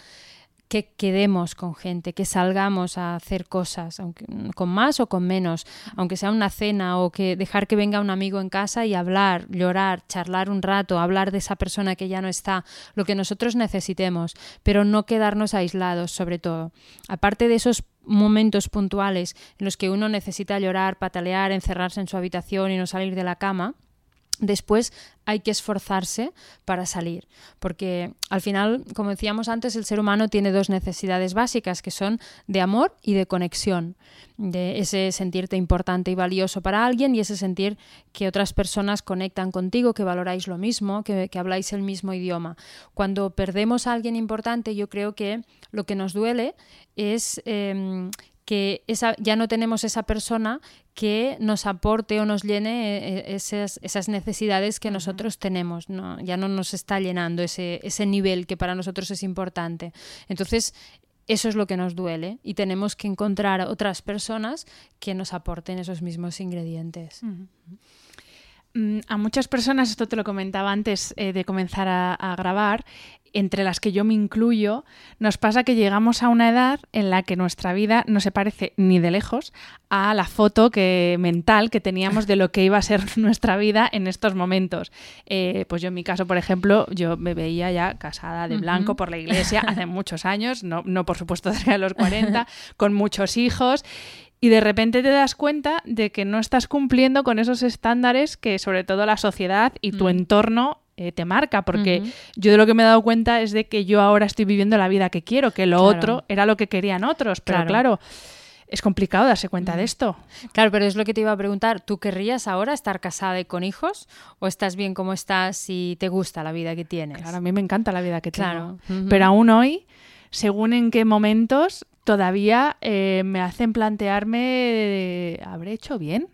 que quedemos con gente, que salgamos a hacer cosas, aunque, con más o con menos, aunque sea una cena o que dejar que venga un amigo en casa y hablar, llorar, charlar un rato, hablar de esa persona que ya no está, lo que nosotros necesitemos, pero no quedarnos aislados sobre todo. Aparte de esos momentos puntuales en los que uno necesita llorar, patalear, encerrarse en su habitación y no salir de la cama, Después hay que esforzarse para salir, porque al final, como decíamos antes, el ser humano tiene dos necesidades básicas, que son de amor y de conexión, de ese sentirte importante y valioso para alguien y ese sentir que otras personas conectan contigo, que valoráis lo mismo, que, habláis el mismo idioma. Cuando perdemos a alguien importante, yo creo que lo que nos duele es em, que esa, ya no tenemos esa persona que nos aporte o nos llene eh, eh, esas, esas necesidades que nosotros tenemos. ¿no? Ya no nos está llenando ese, ese nivel que para nosotros es importante. Entonces, eso es lo que nos duele y tenemos que encontrar otras personas que nos aporten esos mismos ingredientes. A muchas personas, esto te lo comentaba antes eh, de comenzar a, grabar, entre las que yo me incluyo, nos pasa que llegamos a una edad en la que nuestra vida no se parece ni de lejos a la foto que, mental que teníamos de lo que iba a ser nuestra vida en estos momentos. Eh, pues yo en mi caso, por ejemplo, yo me veía ya casada de blanco por la iglesia hace muchos años, no, no por supuesto desde los 40, con muchos hijos y de repente te das cuenta de que no estás cumpliendo con esos estándares que sobre todo la sociedad y tu mm. entorno eh, te marca, porque yo de lo que me he dado cuenta es de que yo ahora estoy viviendo la vida que quiero, que lo otro era lo que querían otros, pero claro. es complicado darse cuenta de esto. Claro, pero es lo que te iba a preguntar. ¿Tú querrías ahora estar casada y con hijos? ¿O estás bien como estás y te gusta la vida que tienes? Claro, a mí me encanta la vida que tengo. Pero aún hoy, según en qué momentos, todavía eh, me hacen plantearme, ¿habré hecho bien?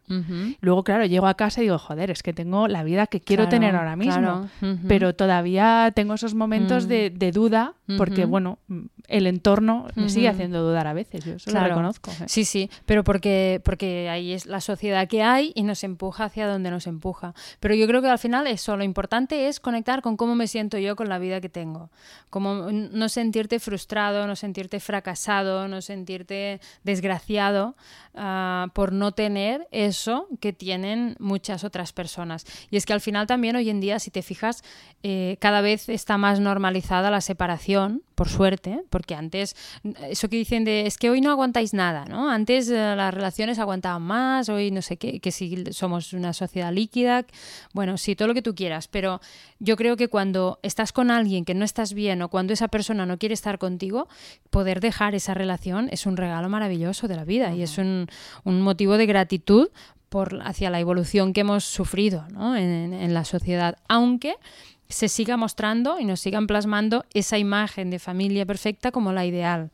Luego, claro, llego a casa y digo, joder, es que tengo la vida que quiero tener ahora mismo, pero todavía tengo esos momentos de, mm. duda porque, bueno, el entorno me sigue haciendo dudar a veces, yo eso lo reconozco. ¿eh? Sí, sí, pero porque, porque ahí es la sociedad que hay y nos empuja hacia donde nos empuja. Pero yo creo que al final eso, lo importante es conectar con cómo me siento yo con la vida que tengo. Como no sentirte frustrado, no sentirte fracasado, no sentirte desgraciado uh, por no tener eso que tienen muchas otras personas. Y es que al final también hoy en día, si te fijas, eh, cada vez está más normalizada la separación, por suerte, porque antes, eso que dicen de, es que hoy no aguantáis nada, ¿no? Antes eh, las relaciones aguantaban más, hoy no sé qué, que si somos una sociedad líquida, bueno, sí, todo lo que tú quieras, pero yo creo que cuando estás con alguien que no estás bien o cuando esa persona no quiere estar contigo, poder dejar esa relación es un regalo maravilloso de la vida y es un, un motivo de gratitud por, hacia la evolución que hemos sufrido en, la sociedad, aunque se siga mostrando y nos sigan plasmando esa imagen de familia perfecta como la ideal.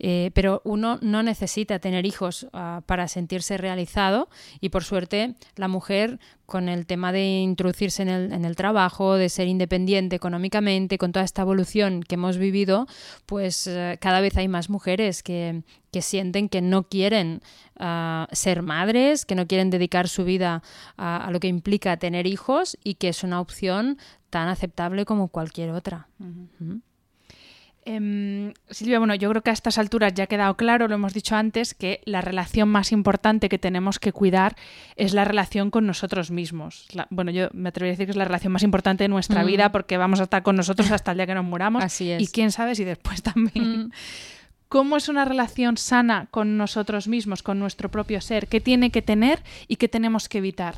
Eh, pero uno no necesita tener hijos uh, para sentirse realizado y por suerte la mujer con el tema de introducirse en el, en el, trabajo, de ser independiente económicamente, con toda esta evolución que hemos vivido, pues uh, cada vez hay más mujeres que, que sienten que no quieren uh, ser madres, que no quieren dedicar su vida a, a, lo que implica tener hijos y que es una opción tan aceptable como cualquier otra. Uh -huh. Eh, Silvia, bueno, yo creo que a estas alturas ya ha quedado claro, lo hemos dicho antes, que la relación más importante que tenemos que cuidar es la relación con nosotros mismos. La, bueno, yo me atrevería a decir que es la relación más importante de nuestra mm. vida porque vamos a estar con nosotros hasta el día que nos muramos. Así es. Y quién sabe si después también. Mm. ¿Cómo es una relación sana con nosotros mismos, con nuestro propio ser? ¿Qué tiene que tener y qué tenemos que evitar?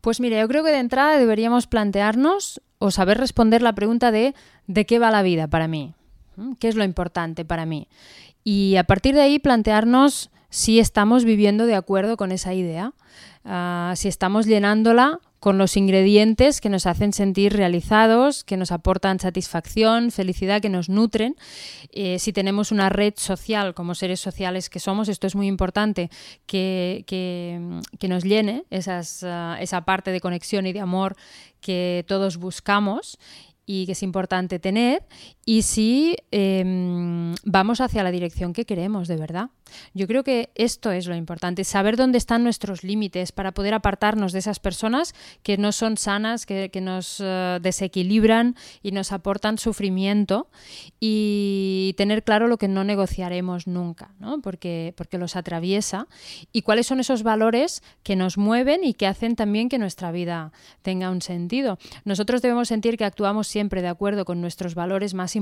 Pues mire, yo creo que de entrada deberíamos plantearnos o saber responder la pregunta de ¿de qué va la vida para mí? ¿Mm? ¿Qué es lo importante para mí? Y a partir de ahí plantearnos si estamos viviendo de acuerdo con esa idea, uh, si estamos llenándola con los ingredientes que nos hacen sentir realizados, que nos aportan satisfacción, felicidad, que nos nutren. Eh, si tenemos una red social como seres sociales que somos, esto es muy importante, que, que, nos llene uh, esa parte de conexión y de amor que todos buscamos y que es importante tener y si eh, vamos hacia la dirección que queremos de verdad. Yo creo que esto es lo importante, saber dónde están nuestros límites para poder apartarnos de esas personas que no son sanas, que, que nos uh, desequilibran y nos aportan sufrimiento y tener claro lo que no negociaremos nunca, ¿no? porque, porque los atraviesa y cuáles son esos valores que nos mueven y que hacen también que nuestra vida tenga un sentido. Nosotros debemos sentir que actuamos siempre de acuerdo con nuestros valores más importantes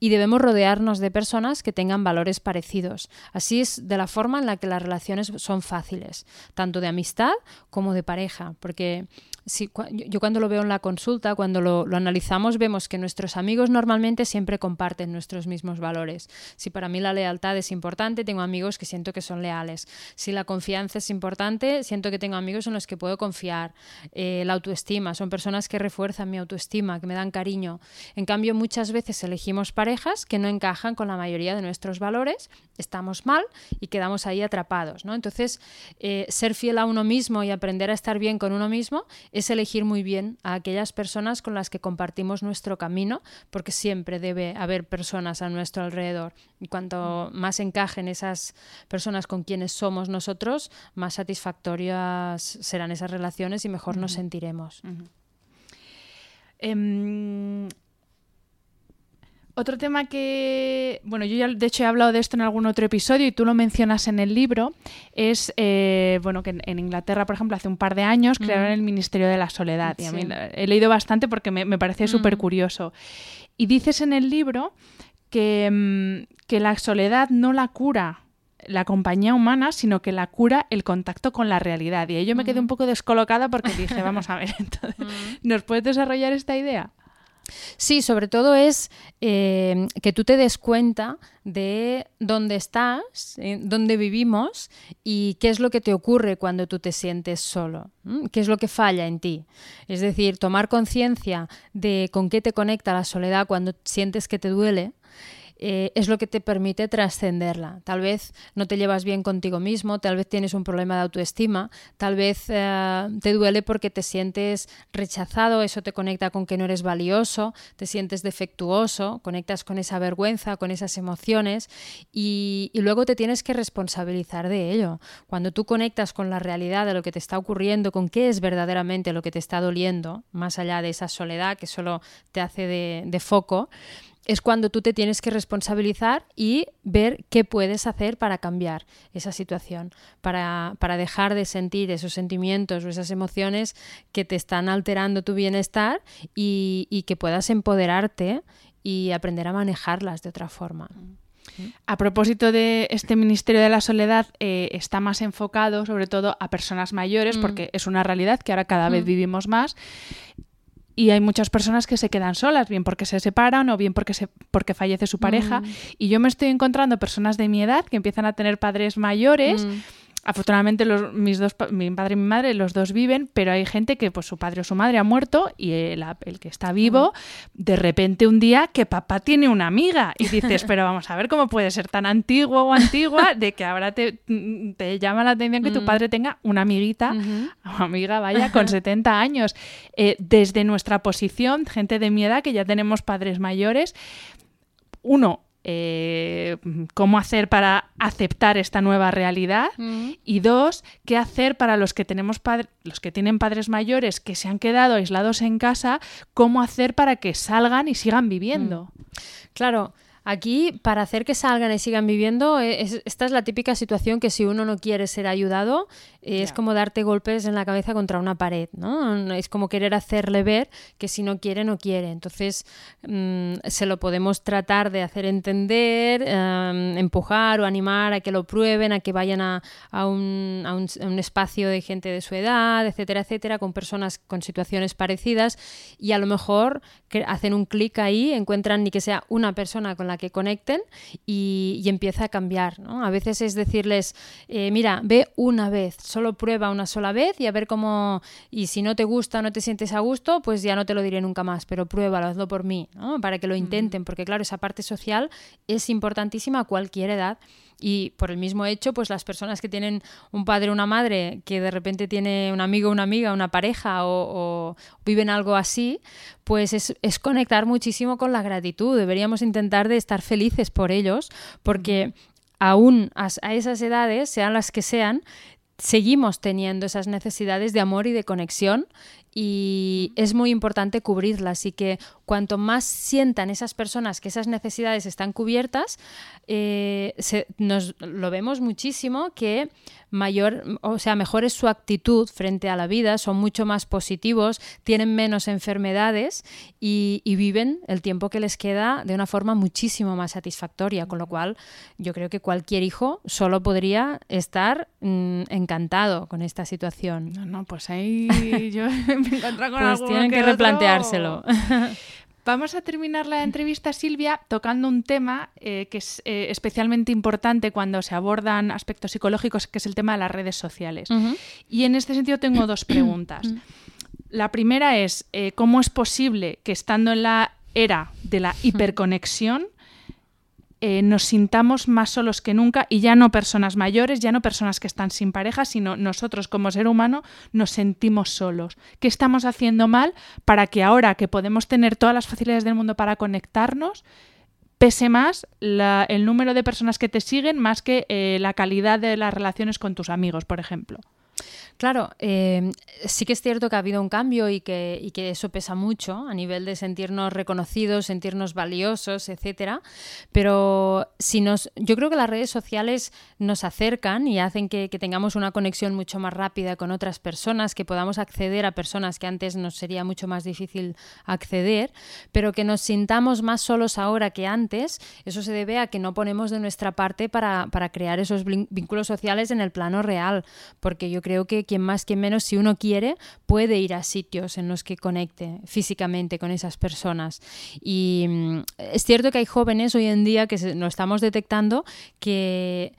y debemos rodearnos de personas que tengan valores parecidos. Así es de la forma en la que las relaciones son fáciles, tanto de amistad como de pareja, porque si, yo cuando lo veo en la consulta, cuando lo, lo, analizamos, vemos que nuestros amigos normalmente siempre comparten nuestros mismos valores. Si para mí la lealtad es importante, tengo amigos que siento que son leales. Si la confianza es importante, siento que tengo amigos en los que puedo confiar. Eh, la autoestima, son personas que refuerzan mi autoestima, que me dan cariño. En cambio, muchas veces elegimos parejas que no encajan con la mayoría de nuestros valores, estamos mal y quedamos ahí atrapados. ¿no? Entonces, eh, ser fiel a uno mismo y aprender a estar bien con uno mismo es elegir muy bien a aquellas personas con las que compartimos nuestro camino, porque siempre debe haber personas a nuestro alrededor. Y cuanto más encajen esas personas con quienes somos nosotros, más satisfactorias serán esas relaciones y mejor nos sentiremos. Otro tema que, bueno, yo ya de hecho he hablado de esto en algún otro episodio y tú lo mencionas en el libro, es, eh, bueno, que en, Inglaterra, por ejemplo, hace un par de años crearon el Ministerio de la Soledad y a mí he leído bastante porque me, me parece súper curioso. Y dices en el libro que, mm, que la soledad no la cura la compañía humana, sino que la cura el contacto con la realidad. Y ahí yo me quedé un poco descolocada porque dije, vamos a ver, entonces, ¿nos puedes desarrollar esta idea? Sí, sobre todo es eh, que tú te des cuenta de dónde estás, eh, dónde vivimos y qué es lo que te ocurre cuando tú te sientes solo, qué es lo que falla en ti. Es decir, tomar conciencia de con qué te conecta la soledad cuando sientes que te duele eh, es lo que te permite trascenderla. Tal vez no te llevas bien contigo mismo, tal vez tienes un problema de autoestima, tal vez eh, te duele porque te sientes rechazado, eso te conecta con que no eres valioso, te sientes defectuoso, conectas con esa vergüenza, con esas emociones y, luego te tienes que responsabilizar de ello. Cuando tú conectas con la realidad de lo que te está ocurriendo, con qué es verdaderamente lo que te está doliendo, más allá de esa soledad que solo te hace de foco, es cuando tú te tienes que responsabilizar y ver qué puedes hacer para cambiar esa situación, para, dejar de sentir esos sentimientos o esas emociones que te están alterando tu bienestar y, que puedas empoderarte y aprender a manejarlas de otra forma. A propósito de este Ministerio de la Soledad, eh, está más enfocado sobre todo a personas mayores, mm. porque es una realidad que ahora cada vez mm. vivimos más y hay muchas personas que se quedan solas, bien porque se separan o bien porque, se, porque fallece su pareja. Mm. Y yo me estoy encontrando personas de mi edad que empiezan a tener padres mayores. Mm. Afortunadamente los, mis dos, mi padre y mi madre, los dos viven, pero hay gente que pues su padre o su madre ha muerto y el, que está vivo, de repente un día que papá tiene una amiga y dices, pero vamos a ver cómo puede ser tan antiguo o antigua de que ahora te, te llama la atención que tu padre tenga una amiguita o amiga, vaya, con 70 años. Eh, desde nuestra posición, gente de mi edad que ya tenemos padres mayores, uno, eh, cómo hacer para aceptar esta nueva realidad mm. y dos, qué hacer para los que tenemos los que tienen padres mayores que se han quedado aislados en casa, cómo hacer para que salgan y sigan viviendo. Mm. Claro, Aquí, para hacer que salgan y sigan viviendo, e, esta es la típica situación que si uno no quiere ser ayudado, es como darte golpes en la cabeza contra una pared, ¿no? Es como querer hacerle ver que si no quiere, no quiere. Entonces, mm, se lo podemos tratar de hacer entender, em, empujar o animar a que lo prueben, a que vayan a, un, a, un, espacio de gente de su edad, etcétera, etcétera, con personas con situaciones parecidas y a lo mejor que hacen un clic ahí, encuentran ni que sea una persona con la que conecten y, empieza a cambiar. ¿no? A veces es decirles, eh, mira, ve una vez, solo prueba una sola vez y a ver cómo, y si no te gusta o no te sientes a gusto, pues ya no te lo diré nunca más, pero pruébalo, hazlo por mí, para que lo intenten, porque claro, esa parte social es importantísima a cualquier edad y por el mismo hecho, pues las personas que tienen un padre o una madre que de repente tiene un amigo, una amiga, una pareja o, viven algo así, pues es, es, conectar muchísimo con la gratitud. Deberíamos intentar de estar felices por ellos, porque aún a, esas edades, sean las que sean, seguimos teniendo esas necesidades de amor y de conexión y es muy importante cubrirlas y que cuanto más sientan esas personas que esas necesidades están cubiertas, eh, nos lo vemos muchísimo que mayor, o sea, mejor es su actitud frente a la vida, son mucho más positivos, tienen menos enfermedades y, viven el tiempo que les queda de una forma muchísimo más satisfactoria, con lo cual yo creo que cualquier hijo solo podría estar mm, encantado con esta situación. No, no, pues ahí yo me encuentro con pues tienen que, replanteárselo. Vamos a terminar la entrevista, Silvia, tocando un tema eh, que es eh, especialmente importante cuando se abordan aspectos psicológicos, que es el tema de las redes sociales. Y en este sentido tengo dos preguntas. La primera es, eh, ¿cómo es posible que estando en la era de la hiperconexión eh, nos sintamos más solos que nunca y ya no personas mayores, ya no personas que están sin pareja, sino nosotros como ser humano nos sentimos solos. ¿Qué estamos haciendo mal para que ahora que podemos tener todas las facilidades del mundo para conectarnos, pese más el número de personas que te siguen más que eh, la calidad de las relaciones con tus amigos, por ejemplo? Claro, eh, sí que es cierto que ha habido un cambio y que, que, eso pesa mucho a nivel de sentirnos reconocidos, sentirnos valiosos, etcétera. Pero si nos, yo creo que las redes sociales nos acercan y hacen que, tengamos una conexión mucho más rápida con otras personas, que podamos acceder a personas que antes nos sería mucho más difícil acceder, pero que nos sintamos más solos ahora que antes. Eso se debe a que no ponemos de nuestra parte para, para crear esos vínculos sociales en el plano real, porque yo creo que quien más, quien menos, si uno quiere, puede ir a sitios en los que conecte físicamente con esas personas. Y mm, es cierto que hay jóvenes hoy en día que nos estamos detectando que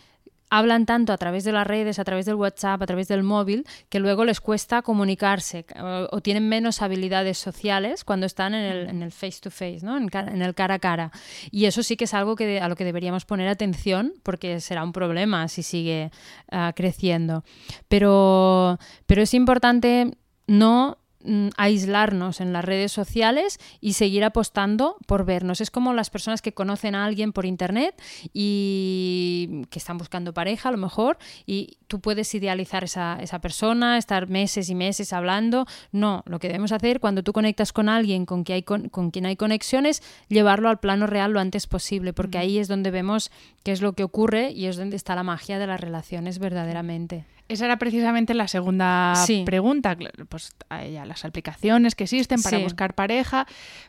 hablan tanto a través de las redes, a través del WhatsApp, a través del móvil, que luego les cuesta comunicarse o, tienen menos habilidades sociales cuando están en el, face to face, ¿no? en, el cara a cara. Y eso sí que es algo que a lo que deberíamos poner atención porque será un problema si sigue ah, creciendo. Pero, pero es importante no Mm, aislarnos en las redes sociales y seguir apostando por vernos. Es como las personas que conocen a alguien por internet y que están buscando pareja a lo mejor y tú puedes idealizar esa, esa persona, estar meses y meses hablando. No, lo que debemos hacer cuando tú conectas con alguien con, que hay con, quien hay conexiones, llevarlo al plano real lo antes posible, porque ahí es donde vemos qué es lo que ocurre y es donde está la magia de las relaciones verdaderamente. Esa era precisamente la segunda pregunta. Pues las aplicaciones que existen para buscar pareja.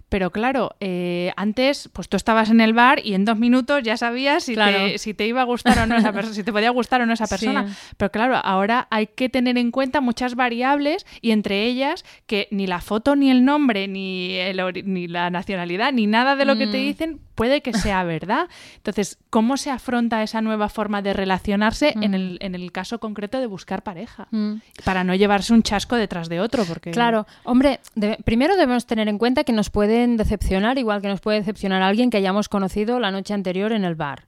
Pero claro, eh, antes, pues tú estabas en el bar y en dos minutos ya sabías si, te, si te iba a gustar o no esa persona, si te podía gustar o no esa persona. Pero claro, ahora hay que tener en cuenta muchas variables y entre ellas que ni la foto, ni el nombre, ni, ni la nacionalidad, ni nada de lo que te mm. dicen puede que sea verdad. Entonces, ¿cómo se afronta esa nueva forma de relacionarse en, mm. el, en el caso concreto de buscar pareja? Mm. Para no llevarse un chasco detrás de otro. Porque... Claro, hombre, primero debemos tener en cuenta que nos pueden decepcionar, igual que nos puede decepcionar alguien que hayamos conocido la noche anterior en el bar.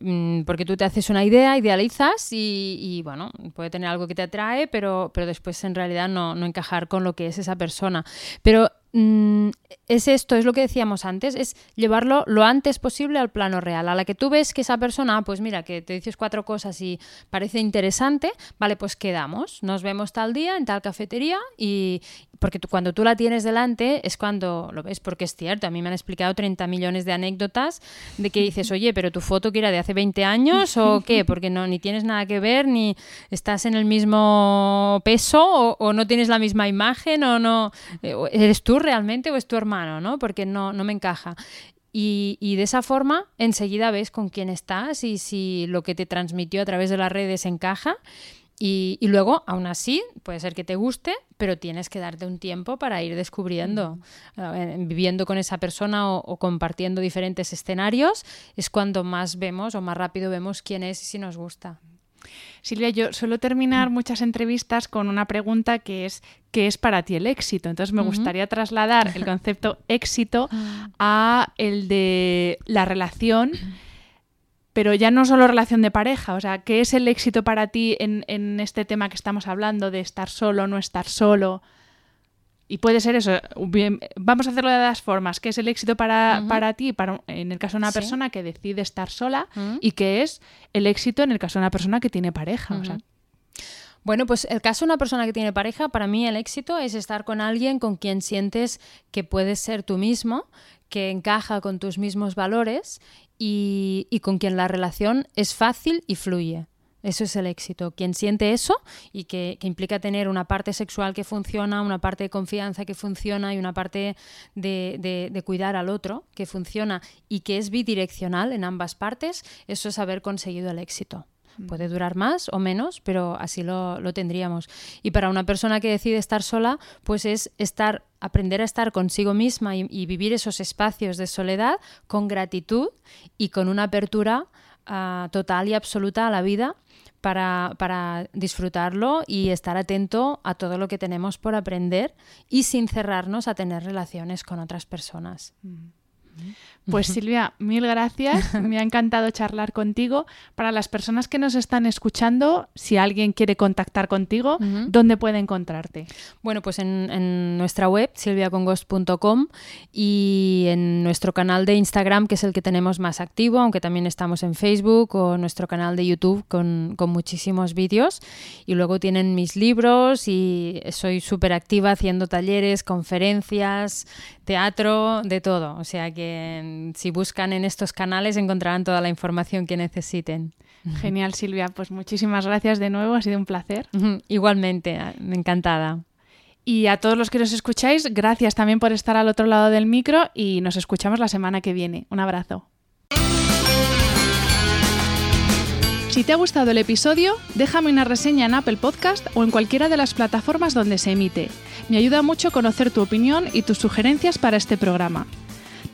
Mm, porque tú te haces una idea, idealizas y, bueno, puede tener algo que te atrae, pero, pero después en realidad no, no encajar con lo que es esa persona. Pero Mm, es esto, es lo que decíamos antes, es llevarlo lo antes posible al plano real. A la que tú ves que esa persona, pues mira, que te dices cuatro cosas y parece interesante, vale, pues quedamos, nos vemos tal día en tal cafetería y, porque cuando tú la tienes delante es cuando lo ves, porque es cierto, a mí me han explicado 30 millones de anécdotas de que dices, oye, pero tu foto que era de hace 20 años o qué, porque no, ni tienes nada que ver, ni estás en el mismo peso o, no tienes la misma imagen o no, eh, eres tú realmente o es tu hermano, ¿no? Porque no, no me encaja. Y, y, de esa forma enseguida ves con quién estás y si lo que te transmitió a través de las redes encaja y, luego, aún así, puede ser que te guste, pero tienes que darte un tiempo para ir descubriendo, eh, viviendo con esa persona o, compartiendo diferentes escenarios, es cuando más vemos o más rápido vemos quién es y si nos gusta. Silvia, yo suelo terminar muchas entrevistas con una pregunta que es ¿qué es para ti el éxito? Entonces me gustaría trasladar el concepto éxito a el de la relación pero ya no solo relación de pareja, o sea, ¿qué es el éxito para ti en, este tema que estamos hablando de estar solo, no estar solo? Y puede ser eso, bien, vamos a hacerlo de dos formas, ¿qué es el éxito para, para ti, para, en el caso de una persona que decide estar sola, y qué es el éxito en el caso de una persona que tiene pareja. Bueno, pues el caso de una persona que tiene pareja, para mí el éxito es estar con alguien con quien sientes que puedes ser tú mismo, que encaja con tus mismos valores y, con quien la relación es fácil y fluye. Eso es el éxito. Quien siente eso y que, implica tener una parte sexual que funciona, una parte de confianza que funciona y una parte de, de, cuidar al otro que funciona y que es bidireccional en ambas partes, eso es haber conseguido el éxito. Mm. Puede durar más o menos, pero así lo, lo, tendríamos. Y para una persona que decide estar sola, pues es estar, aprender a estar consigo misma y, vivir esos espacios de soledad con gratitud y con una apertura ah, total y absoluta a la vida para, para, disfrutarlo y estar atento a todo lo que tenemos por aprender y sin cerrarnos a tener relaciones con otras personas. Mm. Pues Silvia, mil gracias. Me ha encantado charlar contigo. Para las personas que nos están escuchando, si alguien quiere contactar contigo, ¿dónde puede encontrarte? Bueno, pues en, nuestra web, silviacongost.com y en nuestro canal de Instagram, que es el que tenemos más activo, aunque también estamos en Facebook o nuestro canal de YouTube con, con muchísimos vídeos. Y luego tienen mis libros y soy súper activa haciendo talleres, conferencias, teatro, de todo. O sea que si buscan en estos canales encontrarán toda la información que necesiten. Genial, Silvia. Pues muchísimas gracias de nuevo, ha sido un placer. Igualmente, encantada. Y a todos los que nos escucháis, gracias también por estar al otro lado del micro y nos escuchamos la semana que viene. Un abrazo. Si te ha gustado el episodio, déjame una reseña en Apple Podcast o en cualquiera de las plataformas donde se emite. Me ayuda mucho conocer tu opinión y tus sugerencias para este programa.